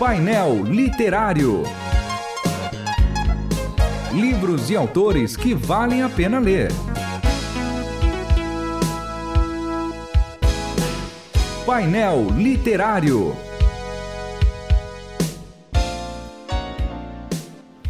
Painel Literário. Livros e autores que valem a pena ler. Painel Literário.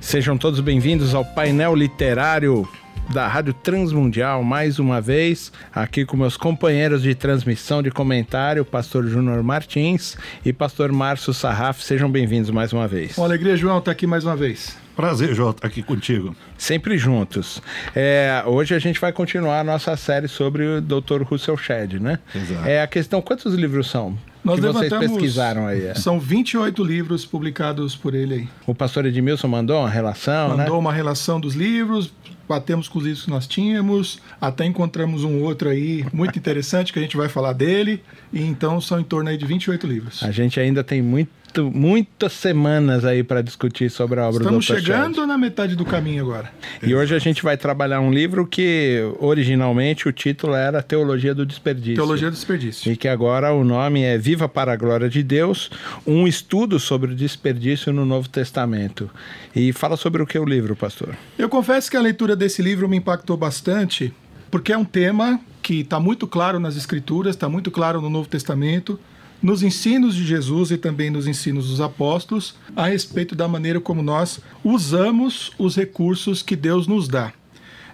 Sejam todos bem-vindos ao painel literário da Rádio Transmundial, mais uma vez, aqui com meus companheiros de transmissão de comentário, pastor Júnior Martins e pastor Márcio Sarraf. Sejam bem-vindos mais uma vez. Uma alegria, João, estar aqui mais uma vez. Prazer, João, estar aqui contigo. Sempre juntos. É, hoje a gente vai continuar a nossa série sobre o Dr. Russell Shedd, né? Exato. É a questão, quantos livros são? Nós que vocês levantamos- pesquisaram aí. é? São 28 livros publicados por ele aí. O pastor Edmilson mandou uma relação, Mandou né? uma relação dos livros, batemos com os livros que nós tínhamos, até encontramos um outro aí muito interessante que a gente vai falar dele. E então são em torno aí de 28 livros. A gente ainda tem muito, muitas semanas aí para discutir sobre a obra Estamos do Dr. chegando na metade do caminho agora. E hoje a gente vai trabalhar um livro que originalmente o título era Teologia do Desperdício. Teologia do Desperdício. E que agora o nome é Viva para a Glória de Deus, um estudo sobre o desperdício no Novo Testamento. E fala sobre o que o livro, pastor? Eu confesso que a leitura desse livro me impactou bastante, porque é um tema que está muito claro nas Escrituras, está muito claro no Novo Testamento, nos ensinos de Jesus e também nos ensinos dos apóstolos, a respeito da maneira como nós usamos os recursos que Deus nos dá.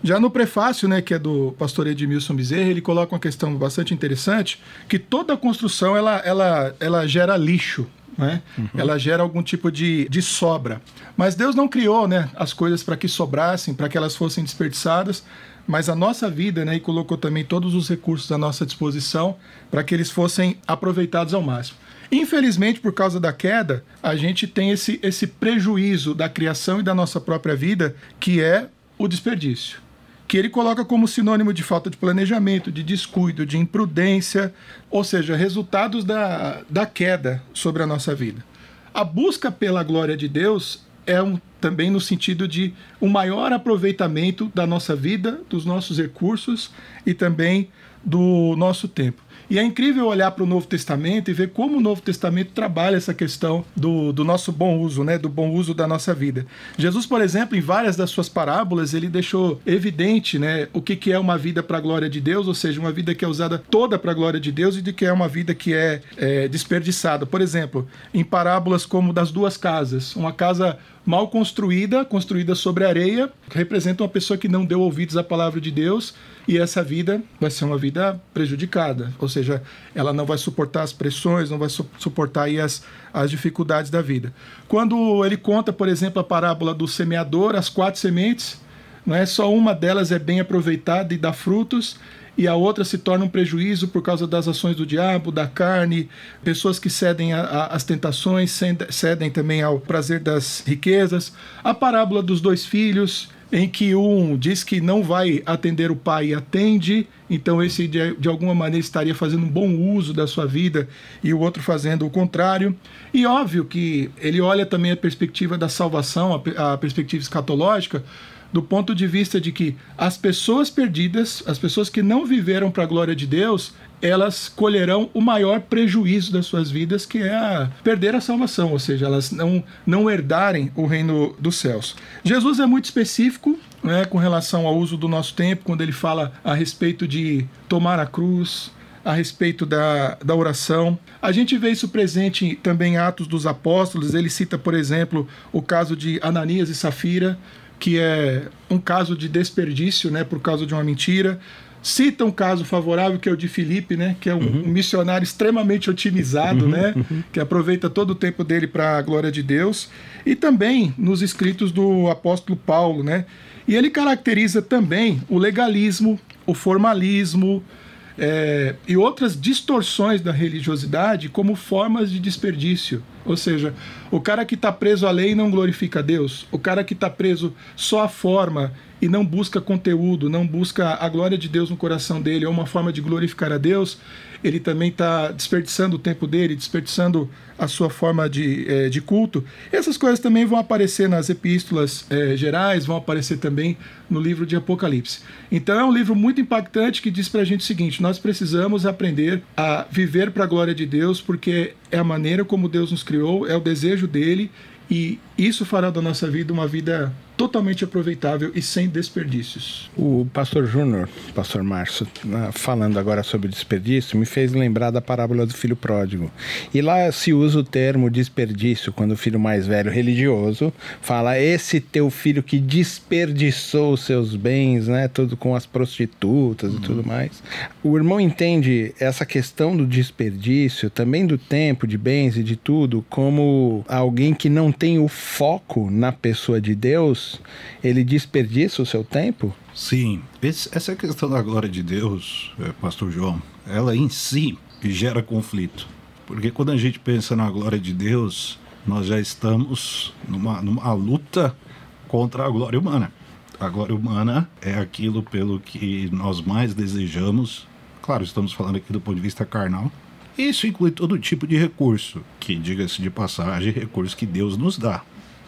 Já no prefácio, né, que é do pastor Edmilson Bezerra, ele coloca uma questão bastante interessante, que toda construção ela, ela, ela gera lixo, né? Ela gera algum tipo de, de sobra. Mas Deus não criou, né, as coisas para que sobrassem, para que elas fossem desperdiçadas, mas a nossa vida, né, e colocou também todos os recursos à nossa disposição para que eles fossem aproveitados ao máximo. Infelizmente, por causa da queda, a gente tem esse, esse prejuízo da criação e da nossa própria vida, que é o desperdício que ele coloca como sinônimo de falta de planejamento, de descuido, de imprudência, ou seja, resultados da, da queda sobre a nossa vida. A busca pela glória de Deus é um, também no sentido de um maior aproveitamento da nossa vida, dos nossos recursos e também do nosso tempo. E é incrível olhar para o Novo Testamento e ver como o Novo Testamento trabalha essa questão do, do nosso bom uso, né? do bom uso da nossa vida. Jesus, por exemplo, em várias das suas parábolas, ele deixou evidente né, o que, que é uma vida para a glória de Deus, ou seja, uma vida que é usada toda para a glória de Deus e de que é uma vida que é, é desperdiçada. Por exemplo, em parábolas como das duas casas, uma casa mal construída, construída sobre areia, representa uma pessoa que não deu ouvidos à palavra de Deus e essa vida vai ser uma vida prejudicada, ou seja, ela não vai suportar as pressões, não vai su suportar as, as dificuldades da vida. Quando ele conta, por exemplo, a parábola do semeador, as quatro sementes, não é só uma delas é bem aproveitada e dá frutos, e a outra se torna um prejuízo por causa das ações do diabo, da carne, pessoas que cedem às tentações, cedem também ao prazer das riquezas. A parábola dos dois filhos, em que um diz que não vai atender o pai e atende, então esse de, de, alguma maneira estaria fazendo um bom uso da sua vida e o outro fazendo o contrário. E óbvio que ele olha também a perspectiva da salvação, a, a perspectiva escatológica, do ponto de vista de que as pessoas perdidas, as pessoas que não viveram para a glória de Deus, elas colherão o maior prejuízo das suas vidas, que é a perder a salvação, ou seja, elas não, não herdarem o reino dos céus. Jesus é muito específico né, com relação ao uso do nosso tempo, quando ele fala a respeito de tomar a cruz, a respeito da, da oração. A gente vê isso presente também em Atos dos Apóstolos. Ele cita, por exemplo, o caso de Ananias e Safira, que é um caso de desperdício, né, por causa de uma mentira. Cita um caso favorável que é o de Filipe, né, que é um, uhum. um missionário extremamente otimizado, uhum, né, uhum. que aproveita todo o tempo dele para a glória de Deus, e também nos escritos do apóstolo Paulo, né. E ele caracteriza também o legalismo, o formalismo, é, e outras distorções da religiosidade como formas de desperdício. Ou seja, o cara que está preso à lei não glorifica Deus, o cara que está preso só à forma e não busca conteúdo, não busca a glória de Deus no coração dele, ou uma forma de glorificar a Deus, ele também está desperdiçando o tempo dele, desperdiçando a sua forma de, é, de culto. Essas coisas também vão aparecer nas epístolas é, gerais, vão aparecer também no livro de Apocalipse. Então é um livro muito impactante que diz para a gente o seguinte: nós precisamos aprender a viver para a glória de Deus, porque é a maneira como Deus nos criou, é o desejo dele e isso fará da nossa vida uma vida totalmente aproveitável e sem desperdícios. O pastor Júnior, pastor Márcio, falando agora sobre desperdício, me fez lembrar da parábola do filho pródigo. E lá se usa o termo desperdício quando o filho mais velho religioso fala esse teu filho que desperdiçou seus bens, né, tudo com as prostitutas uhum. e tudo mais. O irmão entende essa questão do desperdício, também do tempo, de bens e de tudo, como alguém que não tem o foco na pessoa de Deus, ele desperdiça o seu tempo? Sim. Esse, essa questão da glória de Deus, é, Pastor João, ela em si gera conflito. Porque quando a gente pensa na glória de Deus, nós já estamos numa, numa luta contra a glória humana. A glória humana é aquilo pelo que nós mais desejamos. Claro, estamos falando aqui do ponto de vista carnal, isso inclui todo tipo de recurso, que, diga-se de passagem, recursos que Deus nos dá.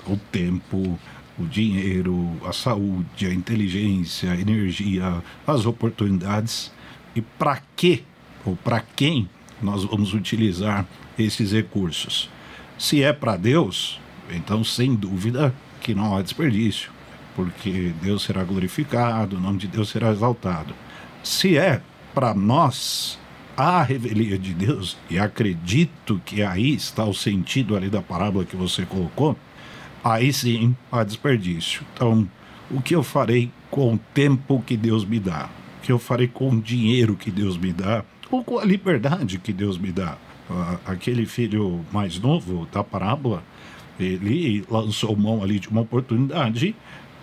O tempo, o dinheiro, a saúde, a inteligência, a energia, as oportunidades. E para que ou para quem nós vamos utilizar esses recursos? Se é para Deus, então sem dúvida que não há desperdício, porque Deus será glorificado, o nome de Deus será exaltado. Se é para nós, a revelia de Deus, e acredito que aí está o sentido ali da parábola que você colocou, aí sim há desperdício. Então, o que eu farei com o tempo que Deus me dá? O que eu farei com o dinheiro que Deus me dá? Ou com a liberdade que Deus me dá? Aquele filho mais novo da parábola, ele lançou mão ali de uma oportunidade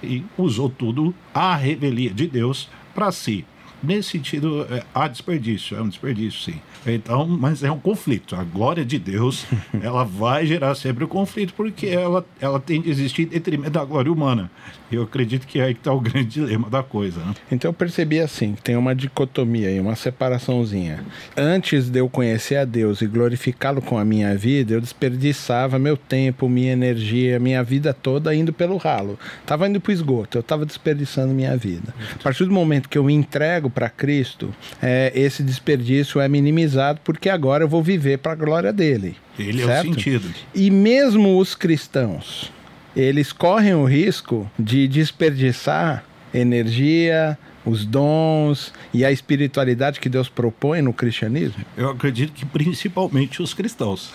e usou tudo a revelia de Deus para si. Nesse sentido, é, há desperdício, é um desperdício, sim. Então, mas é um conflito. A glória de Deus, ela vai gerar sempre o conflito, porque ela, ela tem de existir em detrimento da glória humana. Eu acredito que é aí que está o grande dilema da coisa. Né? Então eu percebi assim, que tem uma dicotomia aí, uma separaçãozinha. Antes de eu conhecer a Deus e glorificá-lo com a minha vida, eu desperdiçava meu tempo, minha energia, minha vida toda indo pelo ralo. Tava indo para o esgoto, eu estava desperdiçando minha vida. A partir do momento que eu me entrego para Cristo, é, esse desperdício é minimizado porque agora eu vou viver para a glória dele. Ele certo? é o sentido. E mesmo os cristãos, eles correm o risco de desperdiçar energia, os dons e a espiritualidade que Deus propõe no cristianismo? Eu acredito que principalmente os cristãos.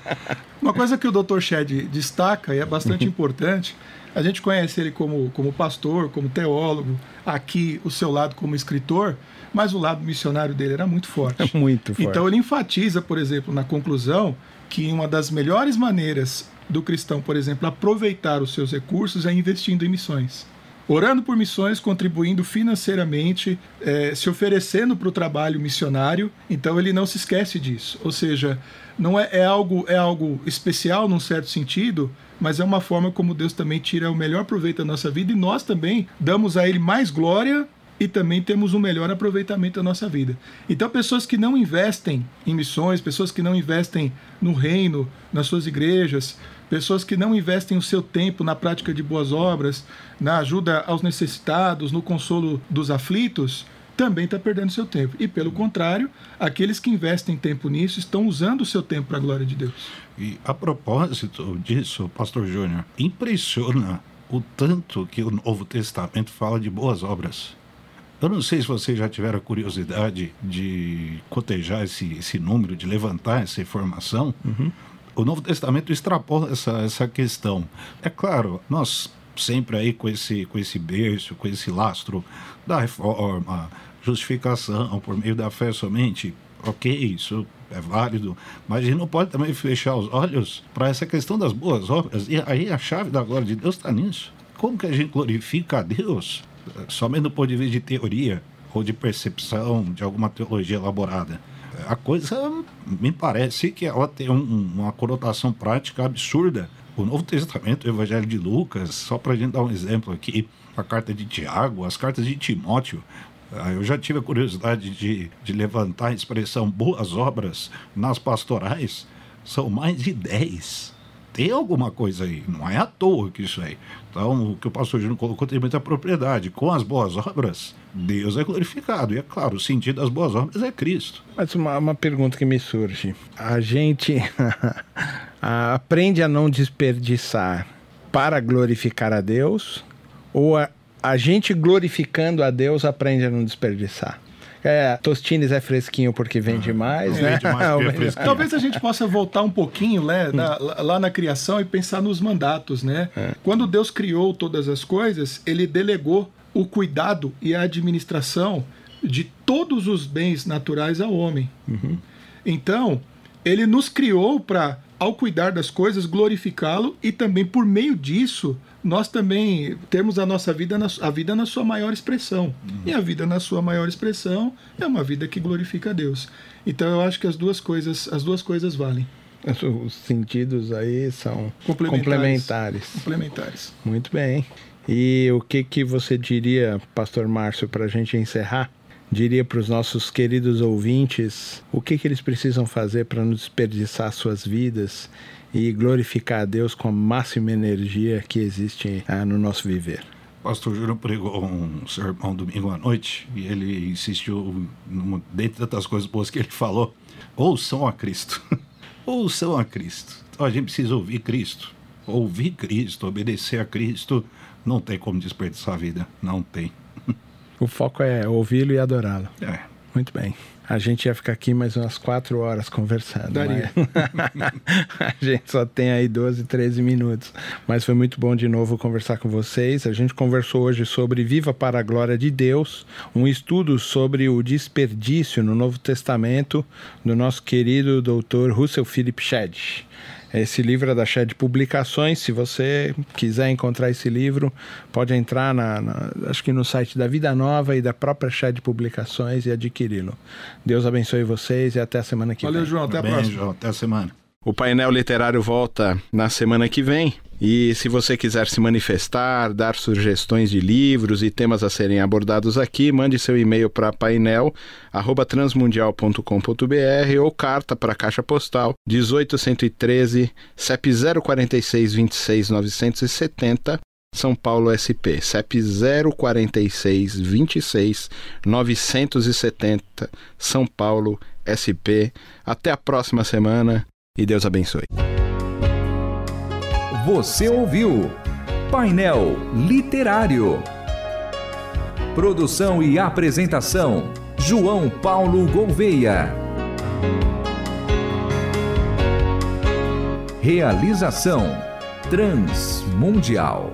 Uma coisa que o Dr. Shed destaca e é bastante importante, a gente conhece ele como, como pastor, como teólogo, aqui o seu lado como escritor, mas o lado missionário dele era muito forte. É muito forte. Então ele enfatiza, por exemplo, na conclusão, que uma das melhores maneiras do cristão, por exemplo, aproveitar os seus recursos é investindo em missões. Orando por missões, contribuindo financeiramente, é, se oferecendo para o trabalho missionário, então ele não se esquece disso. Ou seja, não é, é, algo, é algo especial num certo sentido, mas é uma forma como Deus também tira o melhor proveito da nossa vida e nós também damos a Ele mais glória e também temos um melhor aproveitamento da nossa vida. Então, pessoas que não investem em missões, pessoas que não investem no reino, nas suas igrejas, pessoas que não investem o seu tempo na prática de boas obras, na ajuda aos necessitados, no consolo dos aflitos, também está perdendo seu tempo. E, pelo contrário, aqueles que investem tempo nisso estão usando o seu tempo para a glória de Deus. E, a propósito disso, Pastor Júnior, impressiona o tanto que o Novo Testamento fala de boas obras. Eu não sei se vocês já tiveram a curiosidade de cotejar esse, esse número, de levantar essa informação. Uhum. O Novo Testamento extrapola essa, essa questão. É claro, nós sempre aí com esse, com esse berço, com esse lastro da reforma, justificação por meio da fé somente, ok, isso é válido, mas a gente não pode também fechar os olhos para essa questão das boas obras. E aí a chave da glória de Deus está nisso. Como que a gente glorifica a Deus somente do ponto de vista de teoria ou de percepção de alguma teologia elaborada. A coisa me parece que ela tem um, uma conotação prática absurda O Novo Testamento, o Evangelho de Lucas, só para a gente dar um exemplo aqui, a carta de Tiago, as cartas de Timóteo, ah, eu já tive a curiosidade de, de levantar a expressão boas obras nas pastorais, são mais de 10 tem alguma coisa aí. Não é à toa que isso aí. Então, o que o pastor Júnior colocou tem muita propriedade. Com as boas obras, Deus é glorificado. E é claro, o sentido das boas obras é Cristo. Mas uma, uma pergunta que me surge. A gente aprende a não desperdiçar para glorificar a Deus? Ou a, a gente glorificando a Deus aprende a não desperdiçar? É, Tostines é fresquinho porque vende ah, mais, né? Vende mais é Talvez a gente possa voltar um pouquinho né, na, lá na criação e pensar nos mandatos, né? É. Quando Deus criou todas as coisas, ele delegou o cuidado e a administração de todos os bens naturais ao homem. Uhum. Então, ele nos criou para, ao cuidar das coisas, glorificá-lo e também, por meio disso, nós também temos a nossa vida, na, a vida na sua maior expressão. Uhum. E a vida na sua maior expressão é uma vida que glorifica a Deus. Então eu acho que as duas coisas, as duas coisas valem. Os sentidos aí são complementares. complementares. complementares. Muito bem. E o que, que você diria, Pastor Márcio, para a gente encerrar? Diria para os nossos queridos ouvintes o que, que eles precisam fazer para não desperdiçar suas vidas e glorificar a Deus com a máxima energia que existe ah, no nosso viver. Pastor Júlio pregou um sermão domingo à noite e ele insistiu, numa, dentre tantas coisas boas que ele falou, ouçam a Cristo. ouçam a Cristo. Então a gente precisa ouvir Cristo. Ouvir Cristo, obedecer a Cristo, não tem como desperdiçar a vida. Não tem. o foco é ouvi-lo e adorá-lo. É. Muito bem. A gente ia ficar aqui mais umas quatro horas conversando. Daria. a gente só tem aí 12, 13 minutos. Mas foi muito bom de novo conversar com vocês. A gente conversou hoje sobre Viva para a Glória de Deus, um estudo sobre o desperdício no Novo Testamento do nosso querido doutor Russell Philip Shedd. Esse livro é da Shed Publicações. Se você quiser encontrar esse livro, pode entrar na, na, acho que no site da Vida Nova e da própria Shed Publicações e adquiri-lo. Deus abençoe vocês e até a semana que Valeu, vem. Valeu, João. Até Bem, a próxima. João, até a semana. O painel literário volta na semana que vem. E se você quiser se manifestar, dar sugestões de livros e temas a serem abordados aqui, mande seu e-mail para painel@transmundial.com.br ou carta para a Caixa Postal 18113 CEP 046 26 970 são Paulo SP, CEP 046 26 970, São Paulo SP. Até a próxima semana e Deus abençoe. Você ouviu Painel Literário. Produção e apresentação: João Paulo Gouveia. Realização: Transmundial.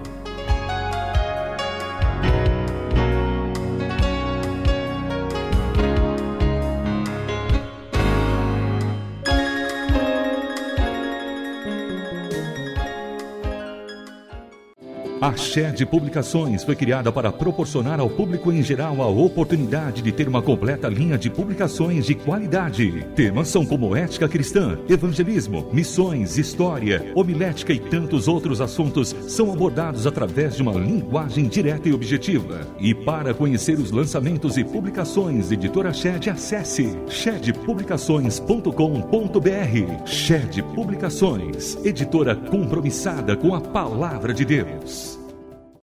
A Shed Publicações foi criada para proporcionar ao público em geral a oportunidade de ter uma completa linha de publicações de qualidade. Temas são como ética cristã, evangelismo, missões, história, homilética e tantos outros assuntos são abordados através de uma linguagem direta e objetiva. E para conhecer os lançamentos e publicações Editora Shed, acesse shedpublicações.com.br. Shed Publicações, editora compromissada com a palavra de Deus.